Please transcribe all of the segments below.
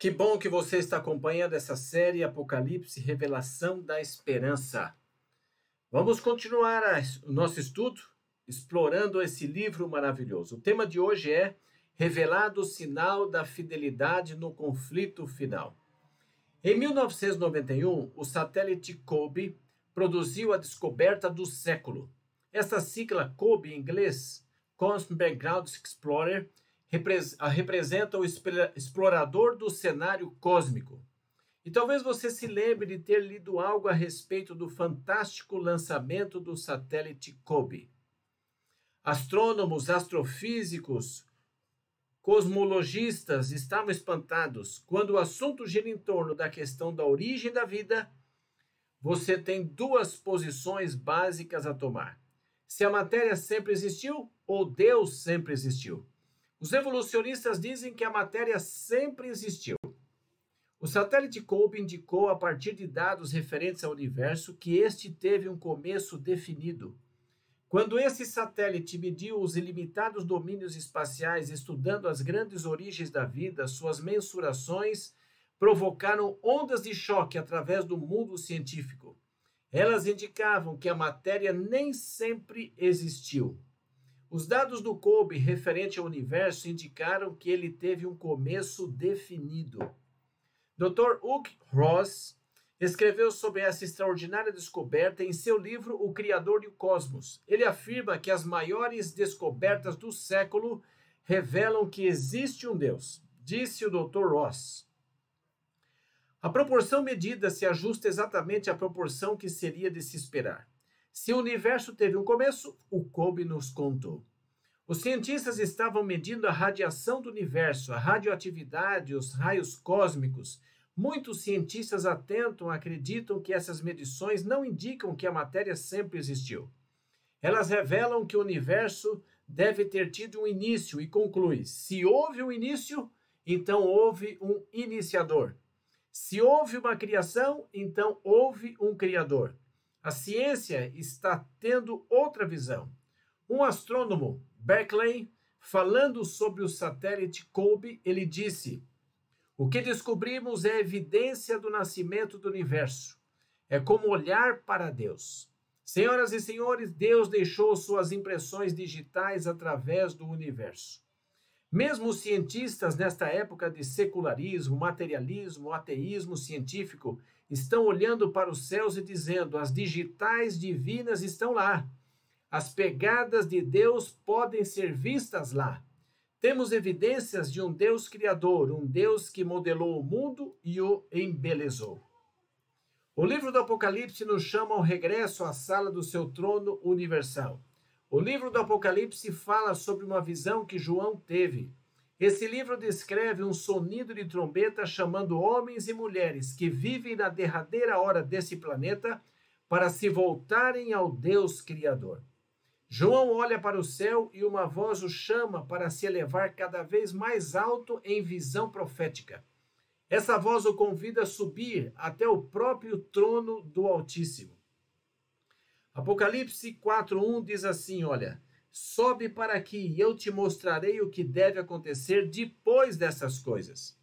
Que bom que você está acompanhando essa série Apocalipse Revelação da Esperança. Vamos continuar o nosso estudo explorando esse livro maravilhoso. O tema de hoje é Revelado o sinal da fidelidade no conflito final. Em 1991, o satélite COBE produziu a descoberta do século. Esta sigla COBE em inglês, Cosmic Background Explorer, representa o explorador do cenário cósmico. E talvez você se lembre de ter lido algo a respeito do fantástico lançamento do satélite COBE. Astrônomos, astrofísicos, cosmologistas estavam espantados quando o assunto gira em torno da questão da origem da vida. Você tem duas posições básicas a tomar: se a matéria sempre existiu ou Deus sempre existiu. Os evolucionistas dizem que a matéria sempre existiu. O satélite Kolbe indicou, a partir de dados referentes ao universo, que este teve um começo definido. Quando esse satélite mediu os ilimitados domínios espaciais, estudando as grandes origens da vida, suas mensurações provocaram ondas de choque através do mundo científico. Elas indicavam que a matéria nem sempre existiu. Os dados do Kolbe referente ao universo indicaram que ele teve um começo definido. Dr. Hugh Ross escreveu sobre essa extraordinária descoberta em seu livro O Criador e o Cosmos. Ele afirma que as maiores descobertas do século revelam que existe um Deus, disse o Dr. Ross. A proporção medida se ajusta exatamente à proporção que seria de se esperar. Se o universo teve um começo, o Kobe nos contou. Os cientistas estavam medindo a radiação do universo, a radioatividade, os raios cósmicos. Muitos cientistas atentam acreditam que essas medições não indicam que a matéria sempre existiu. Elas revelam que o universo deve ter tido um início e conclui: se houve um início, então houve um iniciador. Se houve uma criação, então houve um criador. A ciência está tendo outra visão. Um astrônomo, Berkeley, falando sobre o satélite Kolbe, ele disse: O que descobrimos é evidência do nascimento do universo. É como olhar para Deus. Senhoras e senhores, Deus deixou suas impressões digitais através do universo. Mesmo os cientistas, nesta época de secularismo, materialismo, ateísmo científico, estão olhando para os céus e dizendo: as digitais divinas estão lá. As pegadas de Deus podem ser vistas lá. Temos evidências de um Deus criador, um Deus que modelou o mundo e o embelezou. O livro do Apocalipse nos chama ao regresso à sala do seu trono universal. O livro do Apocalipse fala sobre uma visão que João teve. Esse livro descreve um sonido de trombeta chamando homens e mulheres que vivem na derradeira hora desse planeta para se voltarem ao Deus Criador. João olha para o céu e uma voz o chama para se elevar cada vez mais alto em visão profética. Essa voz o convida a subir até o próprio trono do Altíssimo. Apocalipse 4:1 diz assim, olha: Sobe para aqui e eu te mostrarei o que deve acontecer depois dessas coisas.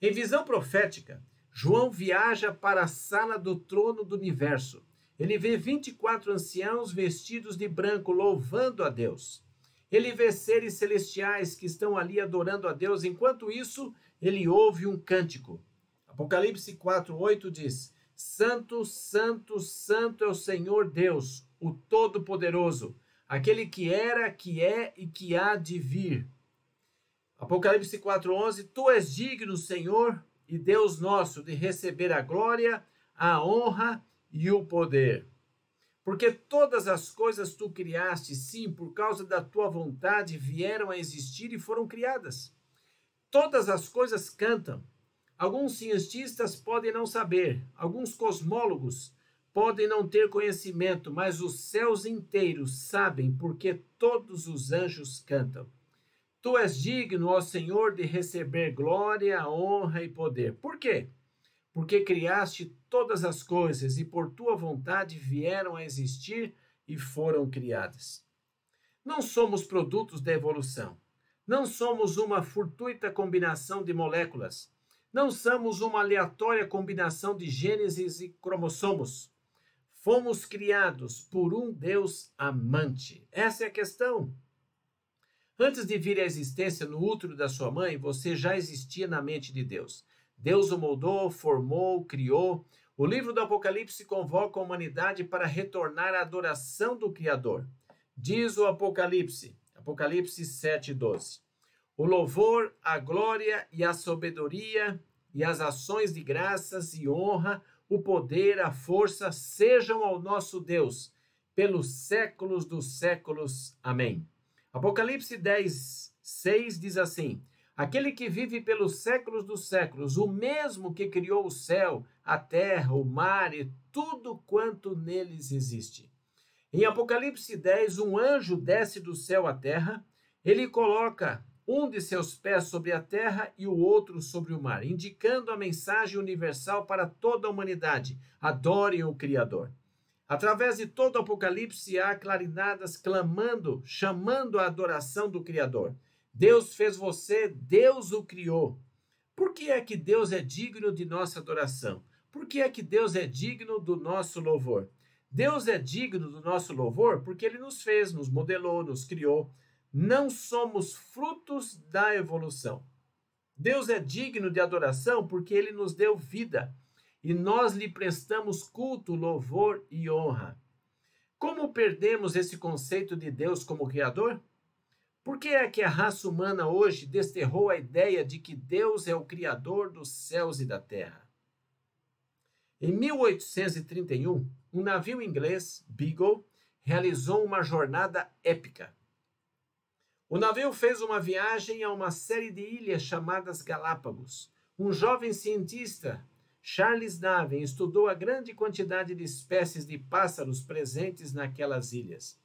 Em visão profética, João viaja para a sala do trono do universo. Ele vê 24 anciãos vestidos de branco louvando a Deus. Ele vê seres celestiais que estão ali adorando a Deus. Enquanto isso, ele ouve um cântico. Apocalipse 4:8 diz: Santo, santo, santo é o Senhor Deus, o Todo-Poderoso aquele que era, que é e que há de vir. Apocalipse 4:11 Tu és digno, Senhor e Deus nosso, de receber a glória, a honra e o poder. Porque todas as coisas tu criaste, sim, por causa da tua vontade vieram a existir e foram criadas. Todas as coisas cantam. Alguns cientistas podem não saber, alguns cosmólogos podem não ter conhecimento, mas os céus inteiros sabem, porque todos os anjos cantam. Tu és digno, ó Senhor, de receber glória, honra e poder. Por quê? Porque criaste todas as coisas e por tua vontade vieram a existir e foram criadas. Não somos produtos da evolução. Não somos uma fortuita combinação de moléculas. Não somos uma aleatória combinação de gênesis e cromossomos. Fomos criados por um Deus amante. Essa é a questão. Antes de vir à existência no útero da sua mãe, você já existia na mente de Deus. Deus o moldou, formou, criou. O livro do Apocalipse convoca a humanidade para retornar à adoração do Criador. Diz o Apocalipse, Apocalipse 7:12. O louvor, a glória e a sabedoria e as ações de graças e honra, o poder, a força sejam ao nosso Deus pelos séculos dos séculos. Amém. Apocalipse 10, 6 diz assim: Aquele que vive pelos séculos dos séculos, o mesmo que criou o céu, a terra, o mar e tudo quanto neles existe. Em Apocalipse 10, um anjo desce do céu à terra, ele coloca um de seus pés sobre a terra e o outro sobre o mar, indicando a mensagem universal para toda a humanidade: adorem o Criador. Através de todo o Apocalipse há clarinadas clamando, chamando a adoração do Criador. Deus fez você, Deus o criou. Por que é que Deus é digno de nossa adoração? Por que é que Deus é digno do nosso louvor? Deus é digno do nosso louvor porque ele nos fez, nos modelou, nos criou. Não somos frutos da evolução. Deus é digno de adoração porque ele nos deu vida e nós lhe prestamos culto, louvor e honra. Como perdemos esse conceito de Deus como Criador? Por que é que a raça humana hoje desterrou a ideia de que Deus é o Criador dos céus e da terra? Em 1831, um navio inglês, Beagle, realizou uma jornada épica. O navio fez uma viagem a uma série de ilhas chamadas Galápagos. Um jovem cientista Charles Darwin estudou a grande quantidade de espécies de pássaros presentes naquelas ilhas.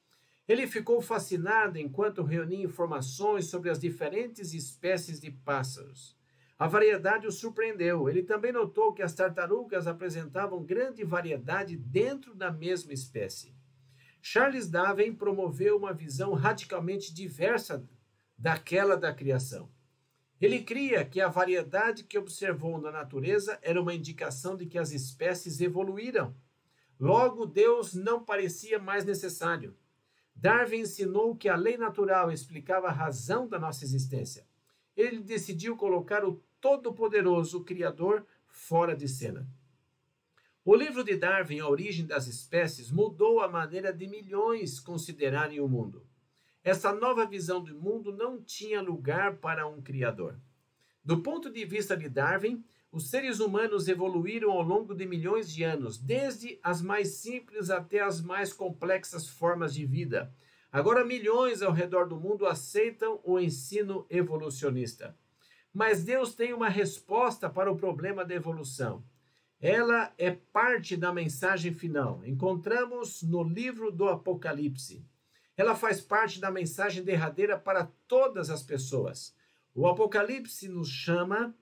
Ele ficou fascinado enquanto reunia informações sobre as diferentes espécies de pássaros. A variedade o surpreendeu. Ele também notou que as tartarugas apresentavam grande variedade dentro da mesma espécie. Charles Darwin promoveu uma visão radicalmente diversa daquela da criação. Ele cria que a variedade que observou na natureza era uma indicação de que as espécies evoluíram. Logo, Deus não parecia mais necessário. Darwin ensinou que a lei natural explicava a razão da nossa existência. Ele decidiu colocar o Todo-Poderoso Criador fora de cena. O livro de Darwin, A Origem das Espécies, mudou a maneira de milhões considerarem o mundo. Essa nova visão do mundo não tinha lugar para um criador. Do ponto de vista de Darwin, os seres humanos evoluíram ao longo de milhões de anos, desde as mais simples até as mais complexas formas de vida. Agora, milhões ao redor do mundo aceitam o ensino evolucionista. Mas Deus tem uma resposta para o problema da evolução. Ela é parte da mensagem final. Encontramos no livro do Apocalipse. Ela faz parte da mensagem derradeira para todas as pessoas. O Apocalipse nos chama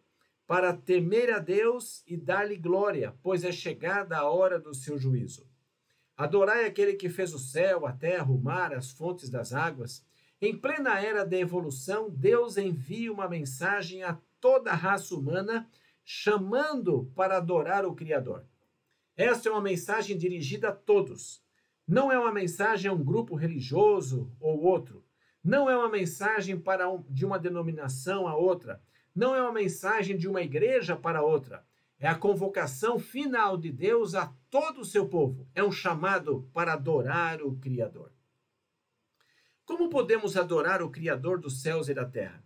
para temer a Deus e dar-lhe glória, pois é chegada a hora do seu juízo. Adorai aquele que fez o céu, a terra, o mar, as fontes das águas. Em plena era da evolução, Deus envia uma mensagem a toda a raça humana, chamando para adorar o Criador. Esta é uma mensagem dirigida a todos, não é uma mensagem a um grupo religioso ou outro. Não é uma mensagem para um, de uma denominação a outra. Não é uma mensagem de uma igreja para outra. É a convocação final de Deus a todo o seu povo. É um chamado para adorar o Criador. Como podemos adorar o Criador dos céus e da terra?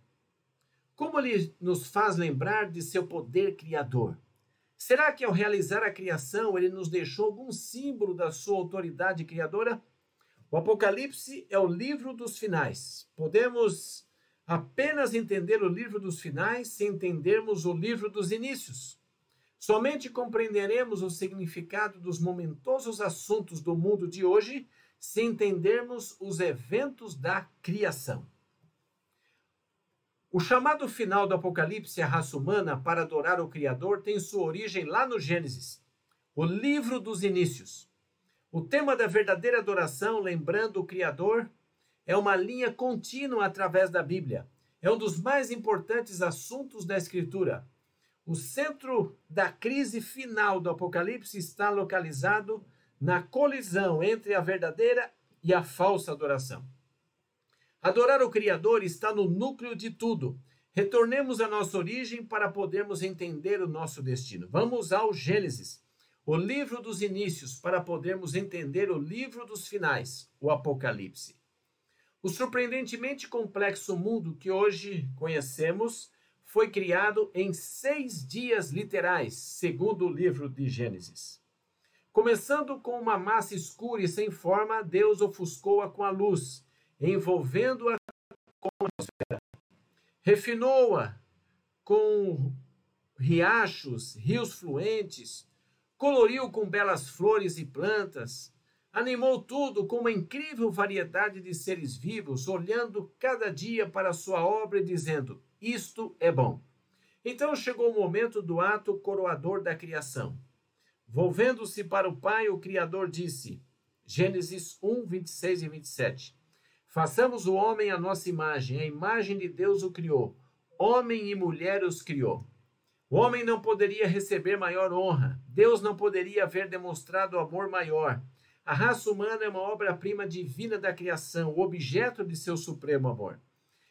Como ele nos faz lembrar de seu poder criador? Será que ao realizar a criação ele nos deixou algum símbolo da sua autoridade criadora? O Apocalipse é o livro dos finais. Podemos apenas entender o livro dos finais se entendermos o livro dos inícios. Somente compreenderemos o significado dos momentosos assuntos do mundo de hoje se entendermos os eventos da criação. O chamado final do Apocalipse à raça humana para adorar o Criador tem sua origem lá no Gênesis, o livro dos inícios. O tema da verdadeira adoração, lembrando o Criador, é uma linha contínua através da Bíblia. É um dos mais importantes assuntos da Escritura. O centro da crise final do Apocalipse está localizado na colisão entre a verdadeira e a falsa adoração. Adorar o Criador está no núcleo de tudo. Retornemos à nossa origem para podermos entender o nosso destino. Vamos ao Gênesis, o livro dos inícios, para podermos entender o livro dos finais, o Apocalipse. O surpreendentemente complexo mundo que hoje conhecemos foi criado em seis dias literais, segundo o livro de Gênesis. Começando com uma massa escura e sem forma, Deus ofuscou-a com a luz, envolvendo-a com a atmosfera. Refinou-a com riachos, rios fluentes, coloriu com belas flores e plantas, animou tudo com uma incrível variedade de seres vivos, olhando cada dia para sua obra e dizendo: Isto é bom. Então chegou o momento do ato coroador da criação. Volvendo-se para o Pai, o Criador disse, Gênesis 1, 26 e 27. Façamos o homem à nossa imagem, a imagem de Deus o criou. Homem e mulher os criou. O homem não poderia receber maior honra. Deus não poderia haver demonstrado amor maior. A raça humana é uma obra-prima divina da criação, o objeto de seu supremo amor.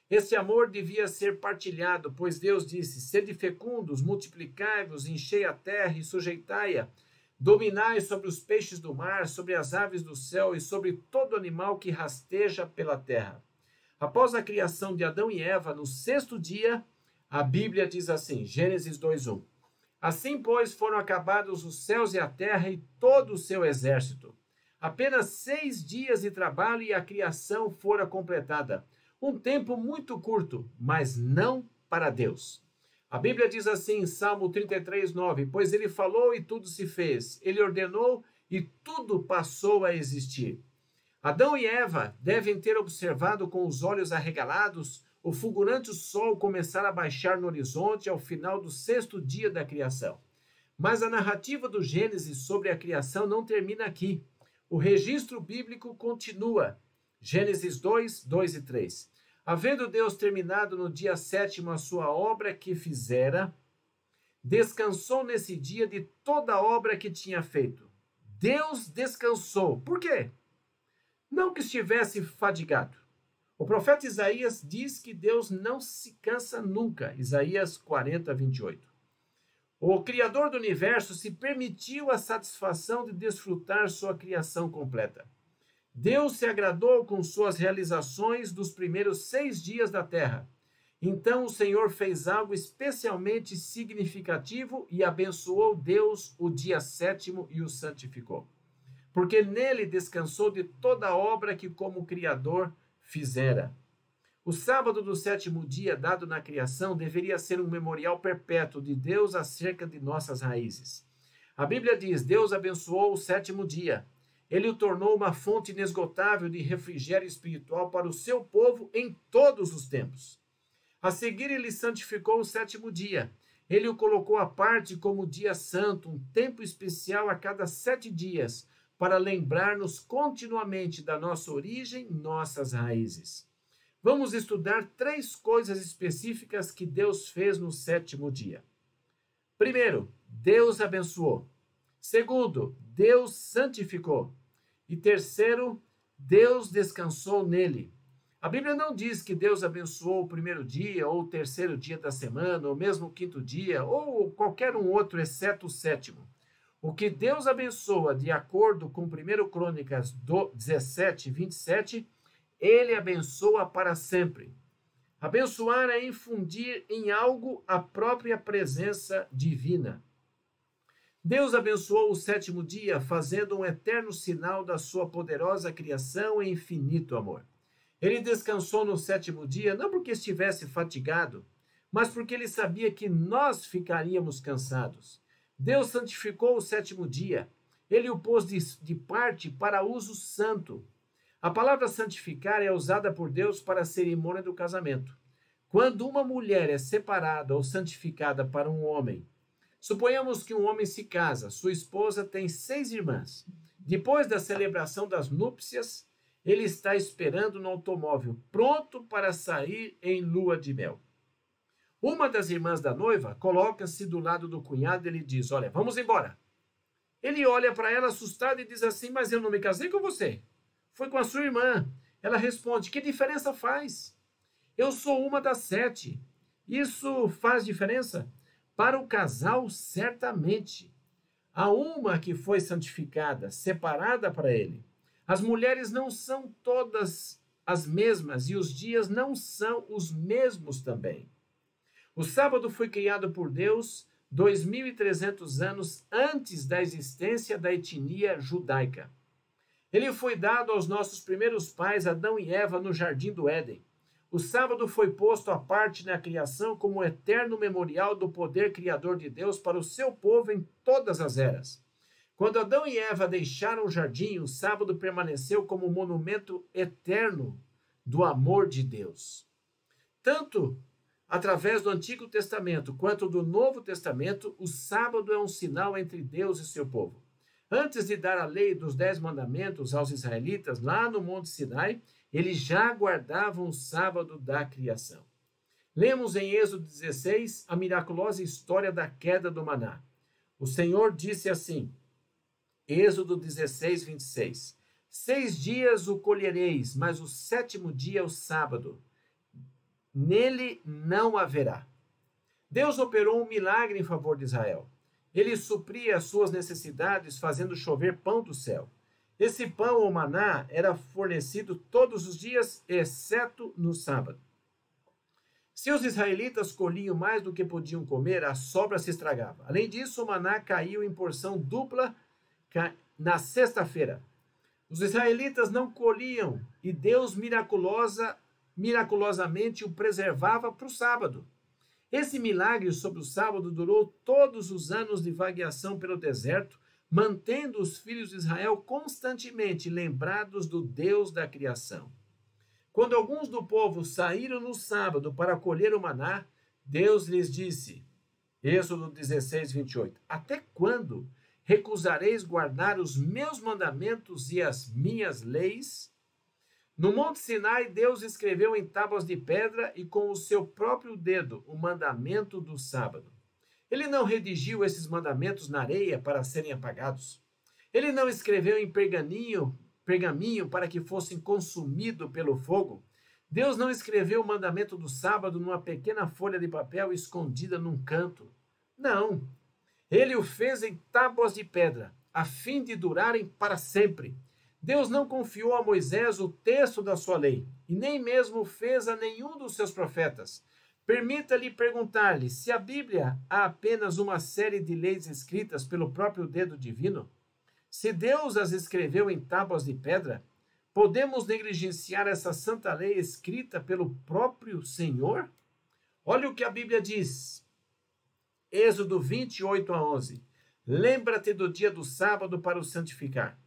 Esse amor devia ser partilhado, pois Deus disse: Sede fecundos, multiplicai-vos, enchei a terra e sujeitai-a, dominai sobre os peixes do mar, sobre as aves do céu e sobre todo animal que rasteja pela terra. Após a criação de Adão e Eva, no sexto dia, a Bíblia diz assim, Gênesis 2:1. Assim, pois, foram acabados os céus e a terra e todo o seu exército. Apenas seis dias de trabalho e a criação fora completada. Um tempo muito curto, mas não para Deus. A Bíblia diz assim em Salmo 33, 9: Pois ele falou e tudo se fez, ele ordenou e tudo passou a existir. Adão e Eva devem ter observado com os olhos arregalados o fulgurante sol começar a baixar no horizonte ao final do sexto dia da criação. Mas a narrativa do Gênesis sobre a criação não termina aqui. O registro bíblico continua. Gênesis 2, 2 e 3. Havendo Deus terminado no dia sétimo a sua obra que fizera, descansou nesse dia de toda a obra que tinha feito. Deus descansou. Por quê? Não que estivesse fadigado. O profeta Isaías diz que Deus não se cansa nunca. Isaías 40, 28. O Criador do universo se permitiu a satisfação de desfrutar sua criação completa. Deus se agradou com suas realizações dos primeiros seis dias da terra. Então o Senhor fez algo especialmente significativo e abençoou Deus o dia sétimo e o santificou. Porque nele descansou de toda a obra que, como Criador, fizera. O sábado do sétimo dia dado na criação deveria ser um memorial perpétuo de Deus acerca de nossas raízes. A Bíblia diz: Deus abençoou o sétimo dia. Ele o tornou uma fonte inesgotável de refrigério espiritual para o seu povo em todos os tempos. A seguir, ele santificou o sétimo dia. Ele o colocou à parte como dia santo, um tempo especial a cada sete dias, para lembrar-nos continuamente da nossa origem, nossas raízes. Vamos estudar três coisas específicas que Deus fez no sétimo dia. Primeiro, Deus abençoou. Segundo, Deus santificou. E terceiro, Deus descansou nele. A Bíblia não diz que Deus abençoou o primeiro dia, ou o terceiro dia da semana, ou mesmo o quinto dia, ou qualquer um outro, exceto o sétimo. O que Deus abençoa, de acordo com 1 Crônicas 17, 27, ele abençoa para sempre. Abençoar é infundir em algo a própria presença divina. Deus abençoou o sétimo dia, fazendo um eterno sinal da sua poderosa criação e infinito amor. Ele descansou no sétimo dia, não porque estivesse fatigado, mas porque ele sabia que nós ficaríamos cansados. Deus santificou o sétimo dia. Ele o pôs de, de parte para uso santo. A palavra santificar é usada por Deus para a cerimônia do casamento. Quando uma mulher é separada ou santificada para um homem, suponhamos que um homem se casa, sua esposa tem seis irmãs. Depois da celebração das núpcias, ele está esperando no automóvel, pronto para sair em lua de mel. Uma das irmãs da noiva coloca-se do lado do cunhado e ele diz: Olha, vamos embora. Ele olha para ela assustado e diz assim: Mas eu não me casei com você. Foi com a sua irmã. Ela responde: Que diferença faz? Eu sou uma das sete. Isso faz diferença? Para o casal, certamente. Há uma que foi santificada, separada para ele. As mulheres não são todas as mesmas e os dias não são os mesmos também. O sábado foi criado por Deus 2.300 anos antes da existência da etnia judaica. Ele foi dado aos nossos primeiros pais, Adão e Eva, no jardim do Éden. O sábado foi posto à parte na criação como um eterno memorial do poder criador de Deus para o seu povo em todas as eras. Quando Adão e Eva deixaram o jardim, o sábado permaneceu como um monumento eterno do amor de Deus. Tanto através do Antigo Testamento quanto do Novo Testamento, o sábado é um sinal entre Deus e seu povo. Antes de dar a lei dos Dez Mandamentos aos israelitas lá no Monte Sinai, eles já guardavam o sábado da criação. Lemos em Êxodo 16 a miraculosa história da queda do maná. O Senhor disse assim, Êxodo 16, 26. Seis dias o colhereis, mas o sétimo dia é o sábado. Nele não haverá. Deus operou um milagre em favor de Israel. Ele supria as suas necessidades fazendo chover pão do céu. Esse pão ou maná era fornecido todos os dias, exceto no sábado. Se os israelitas colhiam mais do que podiam comer, a sobra se estragava. Além disso, o maná caiu em porção dupla na sexta-feira. Os israelitas não colhiam e Deus miraculosa, miraculosamente o preservava para o sábado. Esse milagre sobre o sábado durou todos os anos de vagueação pelo deserto, mantendo os filhos de Israel constantemente lembrados do Deus da criação. Quando alguns do povo saíram no sábado para colher o maná, Deus lhes disse, Êxodo 16, 28, Até quando recusareis guardar os meus mandamentos e as minhas leis? No Monte Sinai, Deus escreveu em tábuas de pedra e com o seu próprio dedo o mandamento do sábado. Ele não redigiu esses mandamentos na areia para serem apagados. Ele não escreveu em pergaminho, pergaminho para que fossem consumidos pelo fogo. Deus não escreveu o mandamento do sábado numa pequena folha de papel escondida num canto. Não. Ele o fez em tábuas de pedra, a fim de durarem para sempre. Deus não confiou a Moisés o texto da sua lei, e nem mesmo fez a nenhum dos seus profetas. Permita-lhe perguntar-lhe se a Bíblia há apenas uma série de leis escritas pelo próprio dedo divino? Se Deus as escreveu em tábuas de pedra, podemos negligenciar essa santa lei escrita pelo próprio Senhor? Olha o que a Bíblia diz. Êxodo 28 a 11. Lembra-te do dia do sábado para o santificar.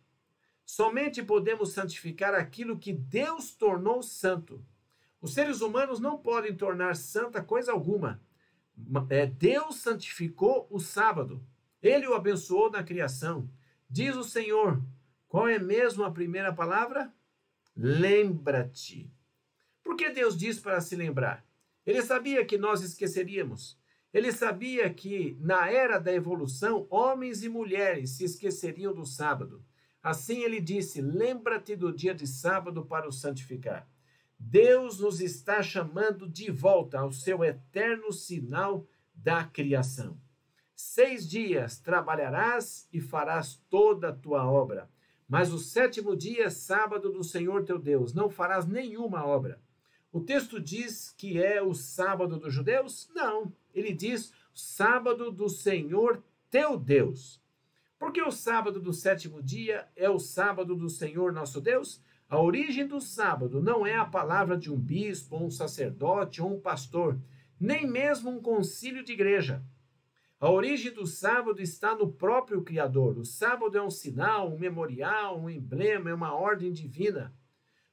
Somente podemos santificar aquilo que Deus tornou santo. Os seres humanos não podem tornar santa coisa alguma. É, Deus santificou o sábado. Ele o abençoou na criação. Diz o Senhor. Qual é mesmo a primeira palavra? Lembra-te. Por que Deus diz para se lembrar? Ele sabia que nós esqueceríamos. Ele sabia que, na era da evolução, homens e mulheres se esqueceriam do sábado. Assim ele disse: Lembra-te do dia de sábado para o santificar. Deus nos está chamando de volta ao seu eterno sinal da criação. Seis dias trabalharás e farás toda a tua obra. Mas o sétimo dia é sábado do Senhor teu Deus, não farás nenhuma obra. O texto diz que é o sábado dos judeus? Não, ele diz sábado do Senhor teu Deus. Porque o sábado do sétimo dia é o sábado do Senhor nosso Deus? A origem do sábado não é a palavra de um bispo, um sacerdote ou um pastor, nem mesmo um concílio de igreja. A origem do sábado está no próprio Criador. O sábado é um sinal, um memorial, um emblema, é uma ordem divina.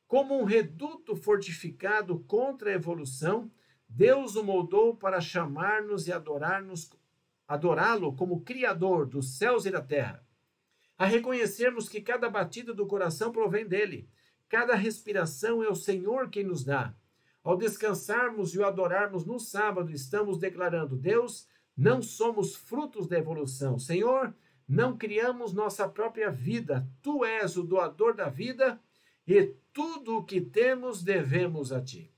Como um reduto fortificado contra a evolução, Deus o moldou para chamar-nos e adorar-nos, adorá-lo como Criador dos céus e da terra. A reconhecermos que cada batida do coração provém dele Cada respiração é o Senhor quem nos dá. Ao descansarmos e o adorarmos no sábado, estamos declarando: Deus, não somos frutos da evolução. Senhor, não criamos nossa própria vida. Tu és o doador da vida e tudo o que temos devemos a ti.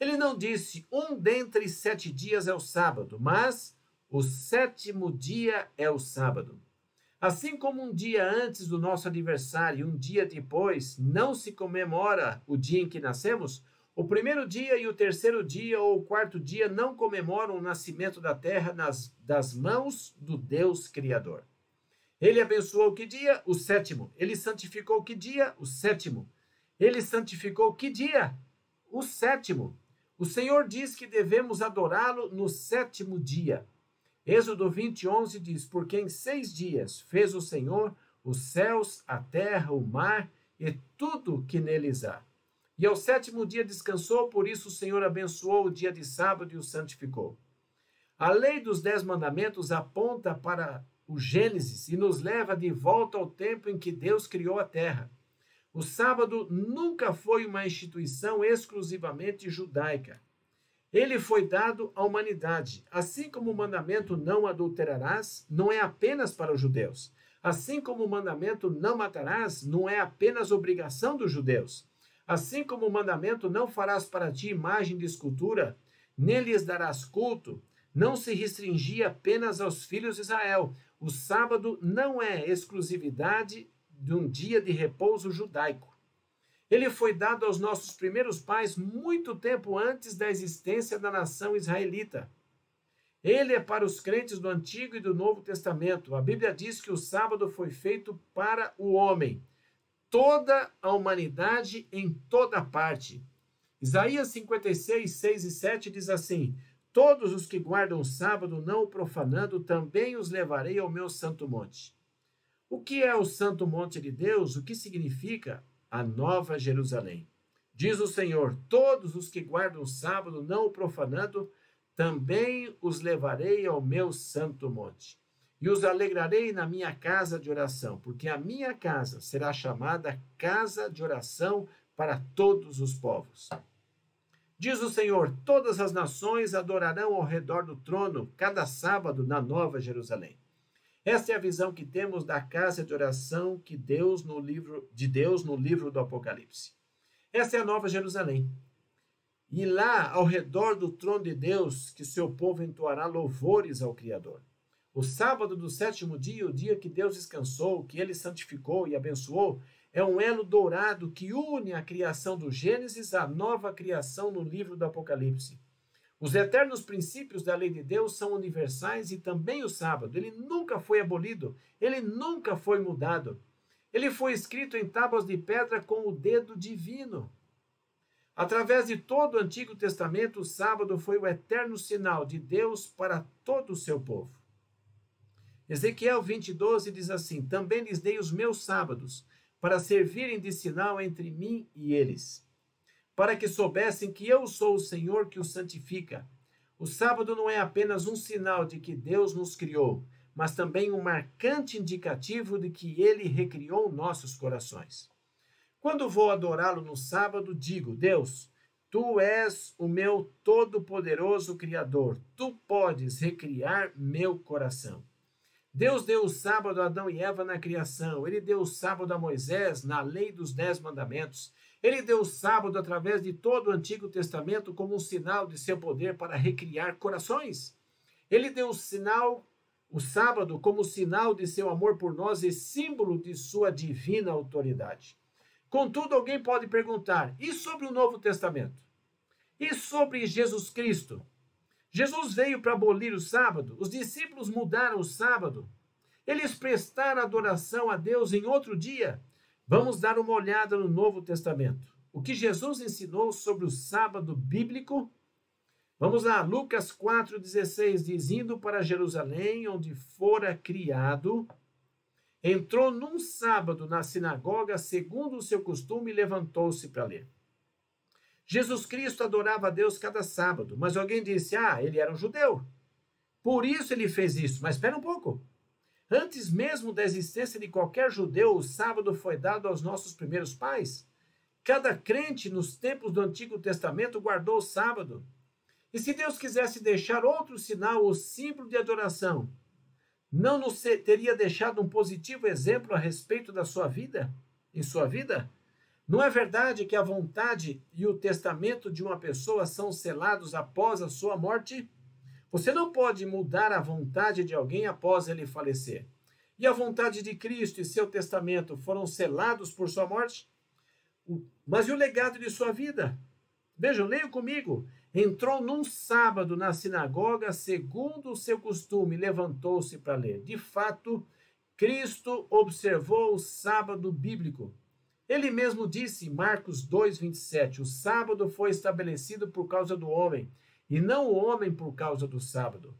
Ele não disse um dentre sete dias é o sábado, mas o sétimo dia é o sábado. Assim como um dia antes do nosso aniversário e um dia depois não se comemora o dia em que nascemos, o primeiro dia e o terceiro dia ou o quarto dia não comemoram o nascimento da terra nas, das mãos do Deus Criador. Ele abençoou que dia? O sétimo. Ele santificou que dia? O sétimo. Ele santificou que dia? O sétimo. O Senhor diz que devemos adorá-lo no sétimo dia. Êxodo 20, 11 diz: Porque em seis dias fez o Senhor os céus, a terra, o mar e tudo que neles há. E ao sétimo dia descansou, por isso o Senhor abençoou o dia de sábado e o santificou. A lei dos dez mandamentos aponta para o Gênesis e nos leva de volta ao tempo em que Deus criou a terra. O sábado nunca foi uma instituição exclusivamente judaica. Ele foi dado à humanidade, assim como o mandamento não adulterarás não é apenas para os judeus. Assim como o mandamento não matarás não é apenas obrigação dos judeus. Assim como o mandamento não farás para ti imagem de escultura, nem lhes darás culto, não se restringia apenas aos filhos de Israel. O sábado não é exclusividade de um dia de repouso judaico. Ele foi dado aos nossos primeiros pais muito tempo antes da existência da nação israelita. Ele é para os crentes do Antigo e do Novo Testamento. A Bíblia diz que o sábado foi feito para o homem toda a humanidade em toda parte. Isaías 56, 6 e 7 diz assim: Todos os que guardam o sábado, não o profanando, também os levarei ao meu santo monte. O que é o santo monte de Deus? O que significa a nova Jerusalém? Diz o Senhor: Todos os que guardam o sábado, não o profanando, também os levarei ao meu santo monte e os alegrarei na minha casa de oração, porque a minha casa será chamada casa de oração para todos os povos. Diz o Senhor: todas as nações adorarão ao redor do trono cada sábado na Nova Jerusalém. Esta é a visão que temos da casa de oração que Deus no livro de Deus no livro do Apocalipse. Esta é a Nova Jerusalém. E lá, ao redor do trono de Deus, que seu povo entoará louvores ao Criador. O sábado do sétimo dia, o dia que Deus descansou, que ele santificou e abençoou, é um elo dourado que une a criação do Gênesis à nova criação no livro do Apocalipse. Os eternos princípios da lei de Deus são universais e também o sábado. Ele nunca foi abolido, ele nunca foi mudado. Ele foi escrito em tábuas de pedra com o dedo divino. Através de todo o Antigo Testamento, o sábado foi o eterno sinal de Deus para todo o seu povo. Ezequiel 20, 12 diz assim: Também lhes dei os meus sábados, para servirem de sinal entre mim e eles, para que soubessem que eu sou o Senhor que os santifica. O sábado não é apenas um sinal de que Deus nos criou, mas também um marcante indicativo de que ele recriou nossos corações. Quando vou adorá-lo no sábado, digo: Deus, tu és o meu todo-poderoso Criador, tu podes recriar meu coração. Deus deu o sábado a Adão e Eva na criação. Ele deu o sábado a Moisés na lei dos Dez Mandamentos. Ele deu o sábado através de todo o Antigo Testamento como um sinal de seu poder para recriar corações. Ele deu o sinal, o sábado, como sinal de seu amor por nós e símbolo de sua divina autoridade. Contudo, alguém pode perguntar: e sobre o Novo Testamento? E sobre Jesus Cristo? Jesus veio para abolir o sábado, os discípulos mudaram o sábado, eles prestaram adoração a Deus em outro dia. Vamos dar uma olhada no Novo Testamento. O que Jesus ensinou sobre o sábado bíblico? Vamos lá, Lucas 4,16 diz: Indo para Jerusalém, onde fora criado, entrou num sábado na sinagoga, segundo o seu costume, e levantou-se para ler. Jesus Cristo adorava a Deus cada sábado, mas alguém disse: ah, ele era um judeu. Por isso ele fez isso. Mas espera um pouco. Antes mesmo da existência de qualquer judeu, o sábado foi dado aos nossos primeiros pais. Cada crente nos tempos do Antigo Testamento guardou o sábado. E se Deus quisesse deixar outro sinal ou símbolo de adoração, não nos teria deixado um positivo exemplo a respeito da sua vida? Em sua vida? Não é verdade que a vontade e o testamento de uma pessoa são selados após a sua morte? Você não pode mudar a vontade de alguém após ele falecer. E a vontade de Cristo e seu testamento foram selados por sua morte? Mas e o legado de sua vida? Vejam, leiam comigo. Entrou num sábado na sinagoga, segundo o seu costume, levantou-se para ler. De fato, Cristo observou o sábado bíblico. Ele mesmo disse, Marcos 2:27, o sábado foi estabelecido por causa do homem, e não o homem por causa do sábado.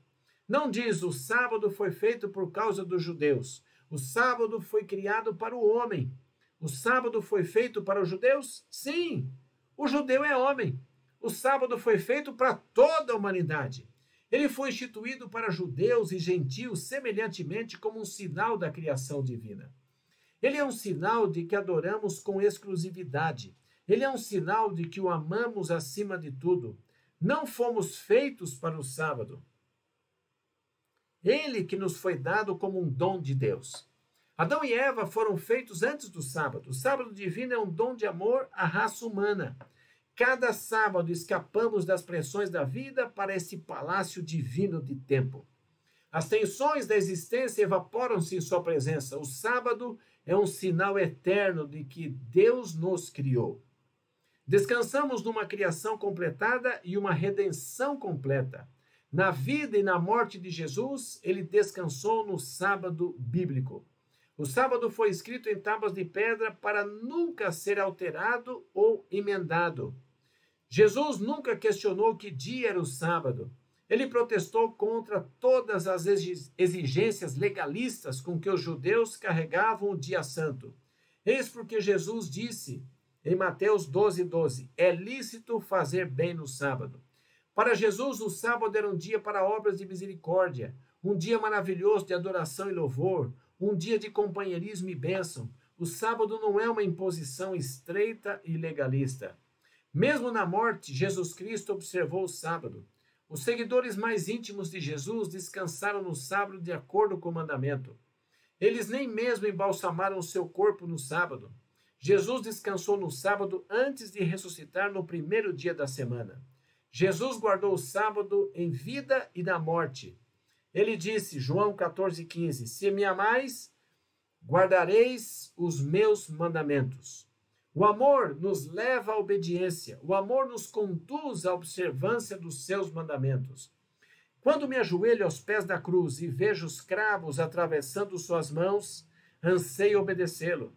Não diz o sábado foi feito por causa dos judeus. O sábado foi criado para o homem. O sábado foi feito para os judeus? Sim. O judeu é homem. O sábado foi feito para toda a humanidade. Ele foi instituído para judeus e gentios semelhantemente como um sinal da criação divina. Ele é um sinal de que adoramos com exclusividade. Ele é um sinal de que o amamos acima de tudo. Não fomos feitos para o sábado. Ele que nos foi dado como um dom de Deus. Adão e Eva foram feitos antes do sábado. O sábado divino é um dom de amor à raça humana. Cada sábado escapamos das pressões da vida para esse palácio divino de tempo. As tensões da existência evaporam-se em sua presença. O sábado é um sinal eterno de que Deus nos criou. Descansamos numa criação completada e uma redenção completa. Na vida e na morte de Jesus, ele descansou no sábado bíblico. O sábado foi escrito em tábuas de pedra para nunca ser alterado ou emendado. Jesus nunca questionou que dia era o sábado. Ele protestou contra todas as exigências legalistas com que os judeus carregavam o dia santo. Eis porque Jesus disse em Mateus 12, 12: É lícito fazer bem no sábado. Para Jesus, o sábado era um dia para obras de misericórdia, um dia maravilhoso de adoração e louvor, um dia de companheirismo e bênção. O sábado não é uma imposição estreita e legalista. Mesmo na morte, Jesus Cristo observou o sábado. Os seguidores mais íntimos de Jesus descansaram no sábado de acordo com o mandamento. Eles nem mesmo embalsamaram o seu corpo no sábado. Jesus descansou no sábado antes de ressuscitar no primeiro dia da semana. Jesus guardou o sábado em vida e na morte. Ele disse, João 14,15: Se me amais, guardareis os meus mandamentos. O amor nos leva à obediência, o amor nos conduz à observância dos seus mandamentos. Quando me ajoelho aos pés da cruz e vejo os cravos atravessando suas mãos, anseio obedecê-lo.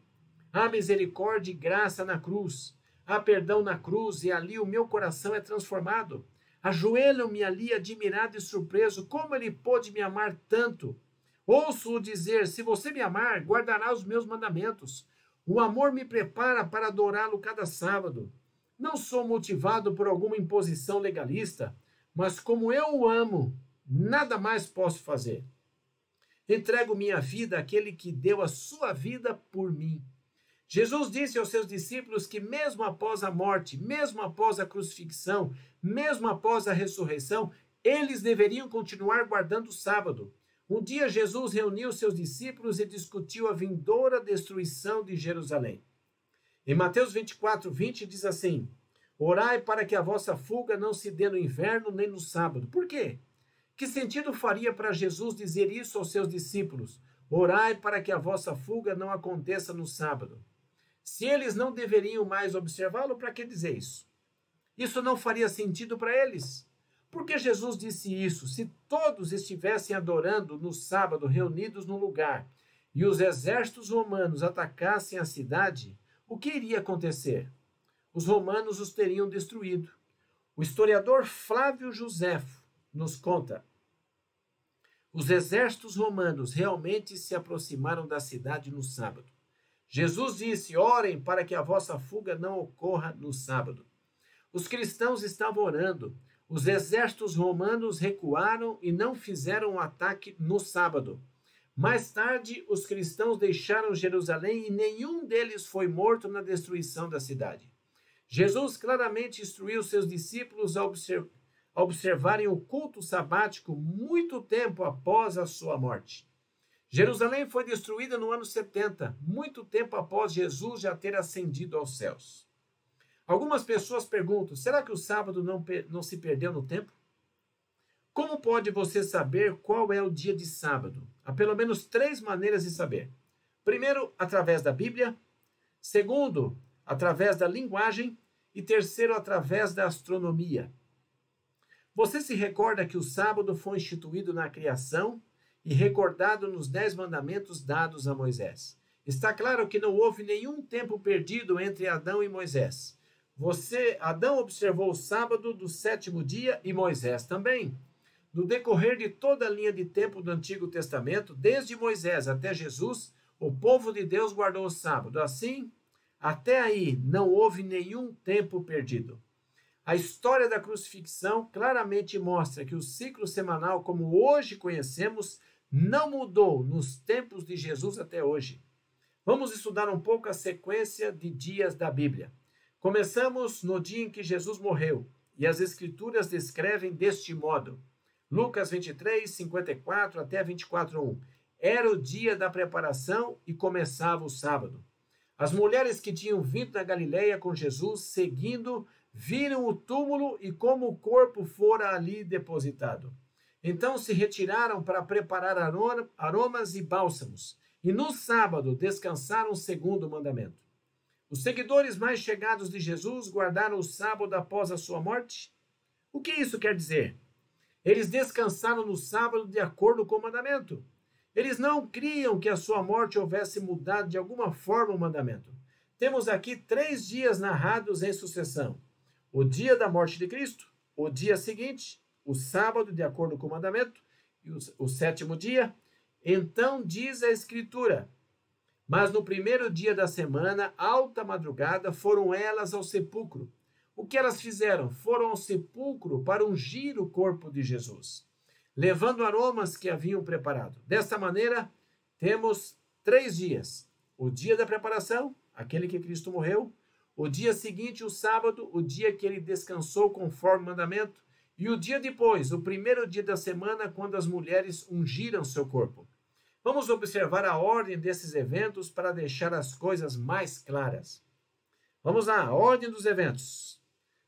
Há misericórdia e graça na cruz, há perdão na cruz e ali o meu coração é transformado. Ajoelho-me ali admirado e surpreso, como ele pôde me amar tanto. Ouço-o dizer: Se você me amar, guardará os meus mandamentos. O amor me prepara para adorá-lo cada sábado. Não sou motivado por alguma imposição legalista, mas como eu o amo, nada mais posso fazer. Entrego minha vida àquele que deu a sua vida por mim. Jesus disse aos seus discípulos que, mesmo após a morte, mesmo após a crucifixão, mesmo após a ressurreição, eles deveriam continuar guardando o sábado. Um dia Jesus reuniu seus discípulos e discutiu a vindoura destruição de Jerusalém. Em Mateus 24, 20 diz assim: Orai para que a vossa fuga não se dê no inverno nem no sábado. Por quê? Que sentido faria para Jesus dizer isso aos seus discípulos? Orai para que a vossa fuga não aconteça no sábado. Se eles não deveriam mais observá-lo, para que dizer isso? Isso não faria sentido para eles. Por que Jesus disse isso? Se todos estivessem adorando no sábado, reunidos num lugar, e os exércitos romanos atacassem a cidade, o que iria acontecer? Os romanos os teriam destruído. O historiador Flávio Josefo nos conta: os exércitos romanos realmente se aproximaram da cidade no sábado. Jesus disse: Orem para que a vossa fuga não ocorra no sábado. Os cristãos estavam orando. Os exércitos romanos recuaram e não fizeram um ataque no sábado. Mais tarde, os cristãos deixaram Jerusalém e nenhum deles foi morto na destruição da cidade. Jesus claramente instruiu seus discípulos a, observ a observarem o culto sabático muito tempo após a sua morte. Jerusalém foi destruída no ano 70, muito tempo após Jesus já ter ascendido aos céus. Algumas pessoas perguntam: será que o sábado não, não se perdeu no tempo? Como pode você saber qual é o dia de sábado? Há pelo menos três maneiras de saber. Primeiro, através da Bíblia. Segundo, através da linguagem. E terceiro, através da astronomia. Você se recorda que o sábado foi instituído na criação e recordado nos Dez Mandamentos dados a Moisés. Está claro que não houve nenhum tempo perdido entre Adão e Moisés. Você, Adão observou o sábado do sétimo dia e Moisés também. No decorrer de toda a linha de tempo do Antigo Testamento, desde Moisés até Jesus, o povo de Deus guardou o sábado. Assim, até aí não houve nenhum tempo perdido. A história da crucifixão claramente mostra que o ciclo semanal, como hoje conhecemos, não mudou nos tempos de Jesus até hoje. Vamos estudar um pouco a sequência de dias da Bíblia. Começamos no dia em que Jesus morreu, e as Escrituras descrevem deste modo. Lucas 23, 54 até 24, 1. Era o dia da preparação e começava o sábado. As mulheres que tinham vindo da Galileia com Jesus, seguindo, viram o túmulo e como o corpo fora ali depositado. Então se retiraram para preparar aromas e bálsamos, e no sábado descansaram segundo o mandamento. Os seguidores mais chegados de Jesus guardaram o sábado após a sua morte? O que isso quer dizer? Eles descansaram no sábado de acordo com o mandamento. Eles não criam que a sua morte houvesse mudado de alguma forma o mandamento. Temos aqui três dias narrados em sucessão: o dia da morte de Cristo, o dia seguinte o sábado, de acordo com o mandamento, e o, o sétimo dia. Então diz a Escritura: Mas no primeiro dia da semana, alta madrugada, foram elas ao sepulcro. O que elas fizeram? Foram ao sepulcro para ungir o corpo de Jesus, levando aromas que haviam preparado. Desta maneira, temos três dias: o dia da preparação, aquele que Cristo morreu, o dia seguinte, o sábado, o dia que ele descansou conforme o mandamento, e o dia depois, o primeiro dia da semana, quando as mulheres ungiram seu corpo. Vamos observar a ordem desses eventos para deixar as coisas mais claras. Vamos lá, ordem dos eventos.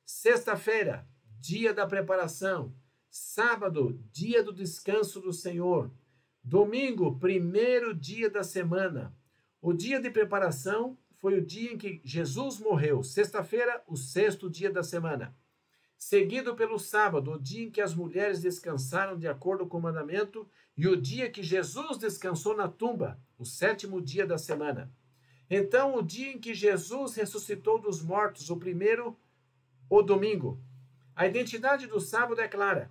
Sexta-feira, dia da preparação. Sábado, dia do descanso do Senhor. Domingo, primeiro dia da semana. O dia de preparação foi o dia em que Jesus morreu. Sexta-feira, o sexto dia da semana seguido pelo sábado, o dia em que as mulheres descansaram de acordo com o mandamento, e o dia que Jesus descansou na tumba, o sétimo dia da semana. Então, o dia em que Jesus ressuscitou dos mortos, o primeiro, o domingo. A identidade do sábado é clara.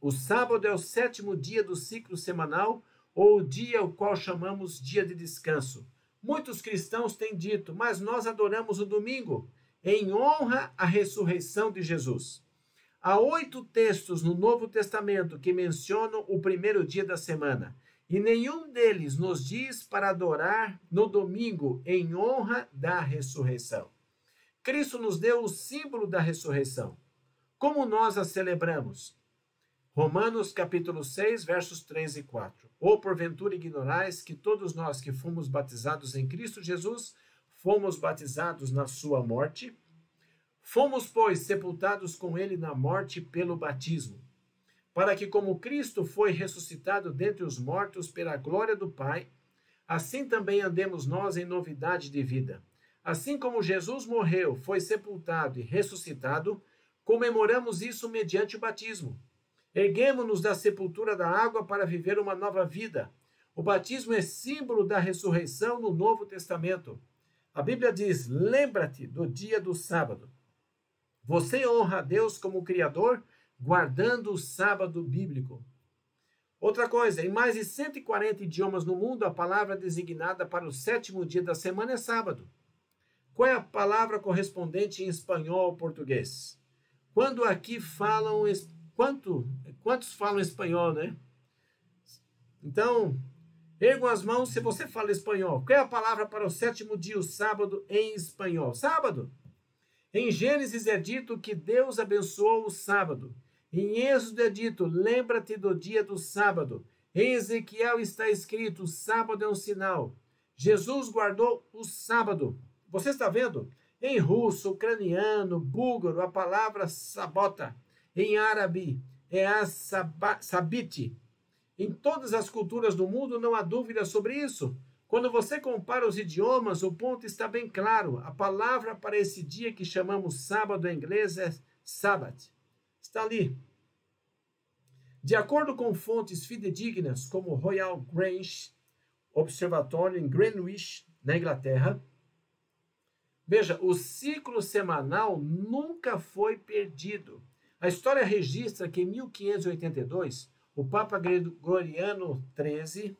O sábado é o sétimo dia do ciclo semanal, ou o dia o qual chamamos dia de descanso. Muitos cristãos têm dito, mas nós adoramos o domingo em honra à ressurreição de Jesus. Há oito textos no Novo Testamento que mencionam o primeiro dia da semana, e nenhum deles nos diz para adorar no domingo em honra da ressurreição. Cristo nos deu o símbolo da ressurreição. Como nós a celebramos? Romanos capítulo 6, versos 3 e 4. Ou porventura ignorais que todos nós que fomos batizados em Cristo Jesus fomos batizados na sua morte. Fomos, pois, sepultados com ele na morte pelo batismo, para que, como Cristo foi ressuscitado dentre os mortos pela glória do Pai, assim também andemos nós em novidade de vida. Assim como Jesus morreu, foi sepultado e ressuscitado, comemoramos isso mediante o batismo. Erguemos-nos da sepultura da água para viver uma nova vida. O batismo é símbolo da ressurreição no Novo Testamento. A Bíblia diz: lembra-te do dia do sábado. Você honra a Deus como Criador, guardando o sábado bíblico. Outra coisa, em mais de 140 idiomas no mundo, a palavra designada para o sétimo dia da semana é sábado. Qual é a palavra correspondente em espanhol ou português? Quando aqui falam. Quanto, quantos falam espanhol, né? Então, Ergam as mãos se você fala espanhol. Qual é a palavra para o sétimo dia, o sábado, em espanhol? Sábado. Em Gênesis é dito que Deus abençoou o sábado. Em Êxodo é dito: lembra-te do dia do sábado. Em Ezequiel está escrito: sábado é um sinal. Jesus guardou o sábado. Você está vendo? Em russo, ucraniano, búlgaro, a palavra sabota. Em árabe, é a sabite. Em todas as culturas do mundo não há dúvida sobre isso. Quando você compara os idiomas, o ponto está bem claro. A palavra para esse dia que chamamos sábado em inglês é Sabbath. Está ali. De acordo com fontes fidedignas, como o Royal Grange Observatório em Greenwich, na Inglaterra, veja, o ciclo semanal nunca foi perdido. A história registra que em 1582, o Papa Gregoriano XIII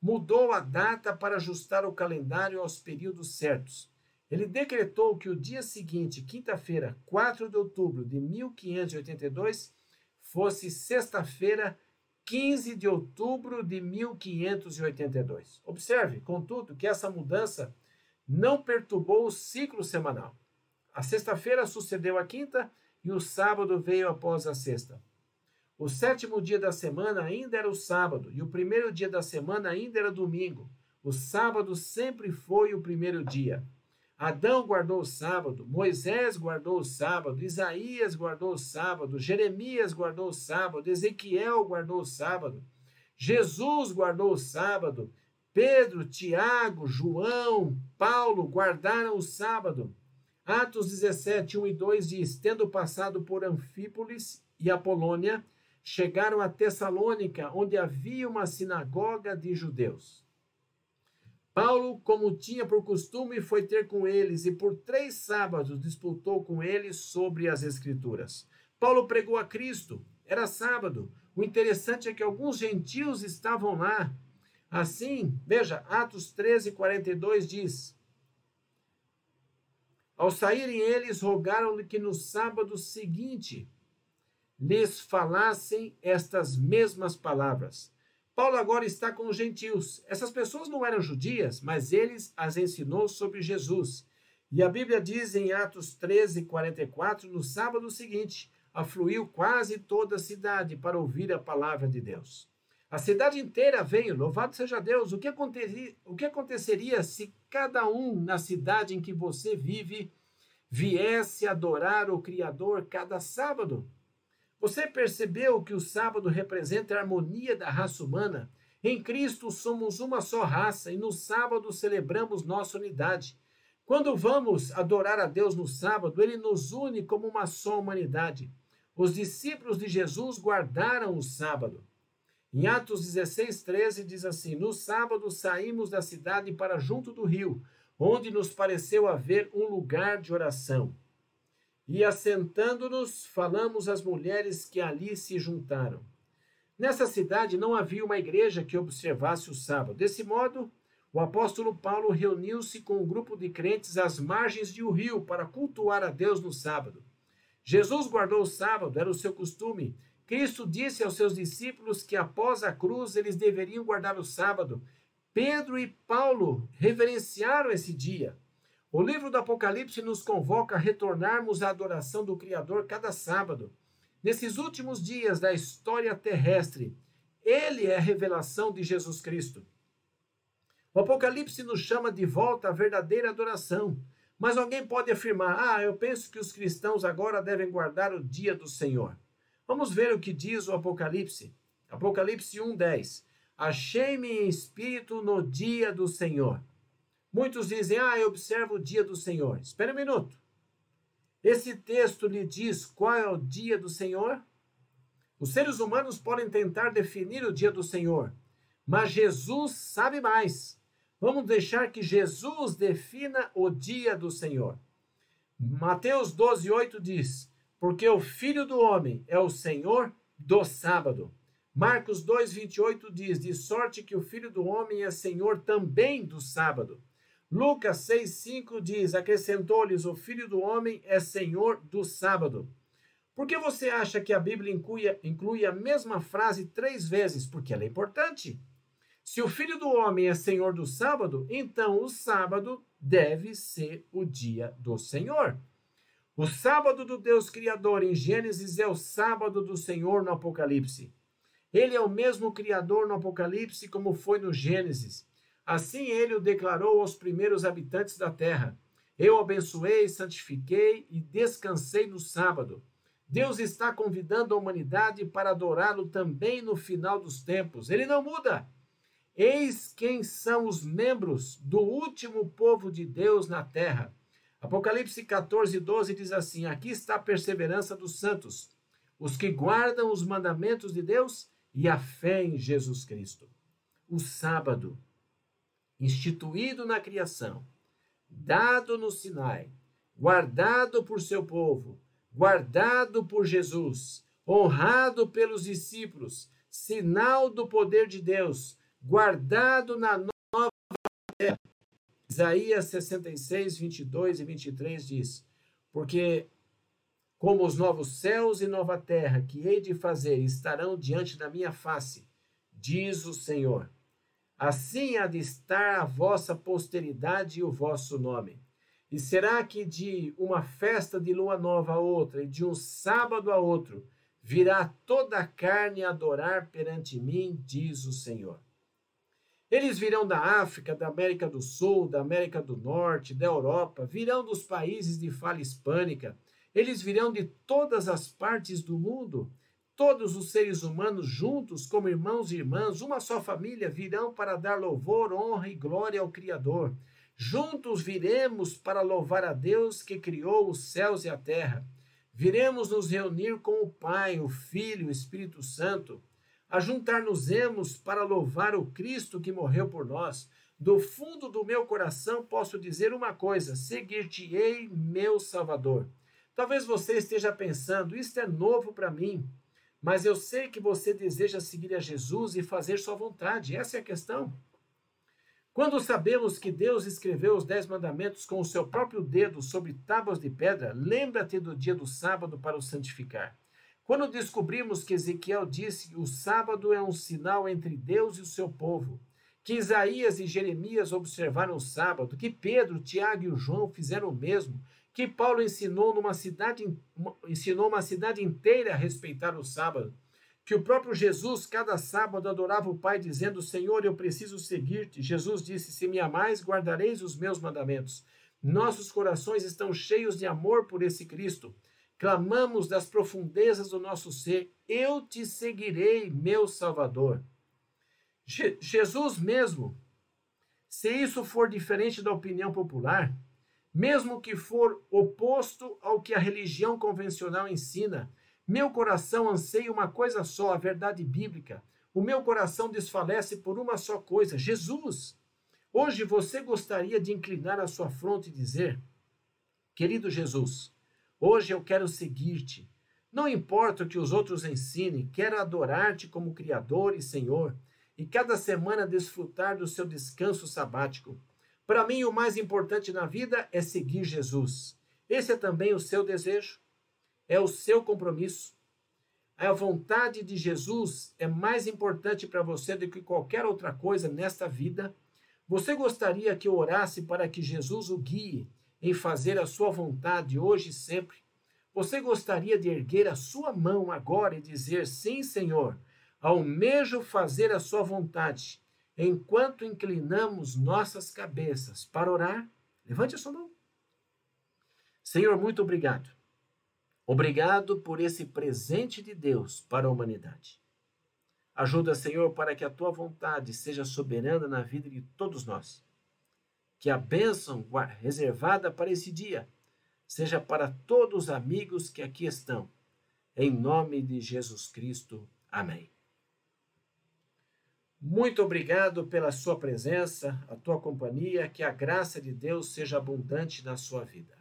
mudou a data para ajustar o calendário aos períodos certos. Ele decretou que o dia seguinte, quinta-feira, 4 de outubro de 1582, fosse sexta-feira, 15 de outubro de 1582. Observe, contudo, que essa mudança não perturbou o ciclo semanal. A sexta-feira sucedeu a quinta e o sábado veio após a sexta. O sétimo dia da semana ainda era o sábado, e o primeiro dia da semana ainda era domingo. O sábado sempre foi o primeiro dia. Adão guardou o sábado, Moisés guardou o sábado, Isaías guardou o sábado, Jeremias guardou o sábado, Ezequiel guardou o sábado, Jesus guardou o sábado, Pedro, Tiago, João, Paulo guardaram o sábado. Atos 17, 1 e 2 diz: Tendo passado por Anfípolis e Apolônia, chegaram a Tessalônica, onde havia uma sinagoga de judeus. Paulo, como tinha por costume, foi ter com eles e por três sábados disputou com eles sobre as Escrituras. Paulo pregou a Cristo, era sábado. O interessante é que alguns gentios estavam lá. Assim, veja, Atos 13, 42 diz: Ao saírem eles, rogaram-lhe que no sábado seguinte lhes falassem estas mesmas palavras. Paulo agora está com os gentios. Essas pessoas não eram judias, mas eles as ensinou sobre Jesus. E a Bíblia diz em Atos 13, 44, no sábado seguinte, afluiu quase toda a cidade para ouvir a palavra de Deus. A cidade inteira veio, louvado seja Deus. O que, aconteceria, o que aconteceria se cada um na cidade em que você vive viesse adorar o Criador cada sábado? Você percebeu que o sábado representa a harmonia da raça humana? Em Cristo somos uma só raça e no sábado celebramos nossa unidade. Quando vamos adorar a Deus no sábado, ele nos une como uma só humanidade. Os discípulos de Jesus guardaram o sábado. Em Atos 16, 13 diz assim: No sábado saímos da cidade para junto do rio, onde nos pareceu haver um lugar de oração. E assentando-nos, falamos às mulheres que ali se juntaram. Nessa cidade não havia uma igreja que observasse o sábado. Desse modo, o apóstolo Paulo reuniu-se com um grupo de crentes às margens de um rio para cultuar a Deus no sábado. Jesus guardou o sábado, era o seu costume. Cristo disse aos seus discípulos que após a cruz eles deveriam guardar o sábado. Pedro e Paulo reverenciaram esse dia. O livro do Apocalipse nos convoca a retornarmos à adoração do Criador cada sábado. Nesses últimos dias da história terrestre, ele é a revelação de Jesus Cristo. O Apocalipse nos chama de volta à verdadeira adoração. Mas alguém pode afirmar: ah, eu penso que os cristãos agora devem guardar o dia do Senhor. Vamos ver o que diz o Apocalipse. Apocalipse 1:10. Achei-me em espírito no dia do Senhor. Muitos dizem, ah, eu observo o dia do Senhor. Espera um minuto. Esse texto lhe diz qual é o dia do Senhor? Os seres humanos podem tentar definir o dia do Senhor, mas Jesus sabe mais. Vamos deixar que Jesus defina o dia do Senhor. Mateus 12, 8 diz: Porque o Filho do Homem é o Senhor do sábado. Marcos 2, 28 diz: De sorte que o Filho do Homem é Senhor também do sábado. Lucas 6,5 diz: Acrescentou-lhes: O filho do homem é senhor do sábado. Por que você acha que a Bíblia inclui, inclui a mesma frase três vezes? Porque ela é importante. Se o filho do homem é senhor do sábado, então o sábado deve ser o dia do Senhor. O sábado do Deus Criador em Gênesis é o sábado do Senhor no Apocalipse. Ele é o mesmo Criador no Apocalipse como foi no Gênesis. Assim ele o declarou aos primeiros habitantes da terra. Eu abençoei, santifiquei e descansei no sábado. Deus está convidando a humanidade para adorá-lo também no final dos tempos. Ele não muda. Eis quem são os membros do último povo de Deus na terra. Apocalipse 14, 12 diz assim: Aqui está a perseverança dos santos, os que guardam os mandamentos de Deus e a fé em Jesus Cristo. O sábado, instituído na criação, dado no Sinai, guardado por seu povo, guardado por Jesus, honrado pelos discípulos, sinal do poder de Deus, guardado na nova terra. Isaías 66, 22 e 23 diz: Porque como os novos céus e nova terra que hei de fazer estarão diante da minha face, diz o Senhor. Assim há de estar a vossa posteridade e o vosso nome. E será que de uma festa de lua nova a outra, e de um sábado a outro, virá toda a carne adorar perante mim, diz o Senhor. Eles virão da África, da América do Sul, da América do Norte, da Europa, virão dos países de fala hispânica, eles virão de todas as partes do mundo. Todos os seres humanos juntos, como irmãos e irmãs, uma só família, virão para dar louvor, honra e glória ao Criador. Juntos viremos para louvar a Deus que criou os céus e a terra. Viremos nos reunir com o Pai, o Filho o Espírito Santo ajuntar-nos-emos para louvar o Cristo que morreu por nós. Do fundo do meu coração posso dizer uma coisa: seguir-te-ei, meu Salvador. Talvez você esteja pensando, isto é novo para mim, mas eu sei que você deseja seguir a Jesus e fazer sua vontade. Essa é a questão. Quando sabemos que Deus escreveu os Dez Mandamentos com o seu próprio dedo sobre tábuas de pedra, lembra-te do dia do sábado para o santificar. Quando descobrimos que Ezequiel disse que o sábado é um sinal entre Deus e o seu povo, que Isaías e Jeremias observaram o sábado, que Pedro, Tiago e João fizeram o mesmo, que Paulo ensinou numa cidade ensinou uma cidade inteira a respeitar o sábado, que o próprio Jesus cada sábado adorava o Pai dizendo: "Senhor, eu preciso seguir-te". Jesus disse: "Se me amais, guardareis os meus mandamentos". Nossos corações estão cheios de amor por esse Cristo clamamos das profundezas do nosso ser: Eu te seguirei, meu Salvador. Je Jesus mesmo, se isso for diferente da opinião popular, mesmo que for oposto ao que a religião convencional ensina, meu coração anseia uma coisa só, a verdade bíblica. O meu coração desfalece por uma só coisa, Jesus. Hoje você gostaria de inclinar a sua fronte e dizer: Querido Jesus, Hoje eu quero seguir-te. Não importa o que os outros ensinem, quero adorar-te como Criador e Senhor e cada semana desfrutar do seu descanso sabático. Para mim, o mais importante na vida é seguir Jesus. Esse é também o seu desejo, é o seu compromisso. A vontade de Jesus é mais importante para você do que qualquer outra coisa nesta vida. Você gostaria que eu orasse para que Jesus o guie em fazer a sua vontade hoje e sempre? Você gostaria de erguer a sua mão agora e dizer: Sim, Senhor, almejo fazer a sua vontade, enquanto inclinamos nossas cabeças para orar? Levante a sua mão. Senhor, muito obrigado. Obrigado por esse presente de Deus para a humanidade. Ajuda, Senhor, para que a tua vontade seja soberana na vida de todos nós que a bênção reservada para esse dia seja para todos os amigos que aqui estão. Em nome de Jesus Cristo. Amém. Muito obrigado pela sua presença, a tua companhia, que a graça de Deus seja abundante na sua vida.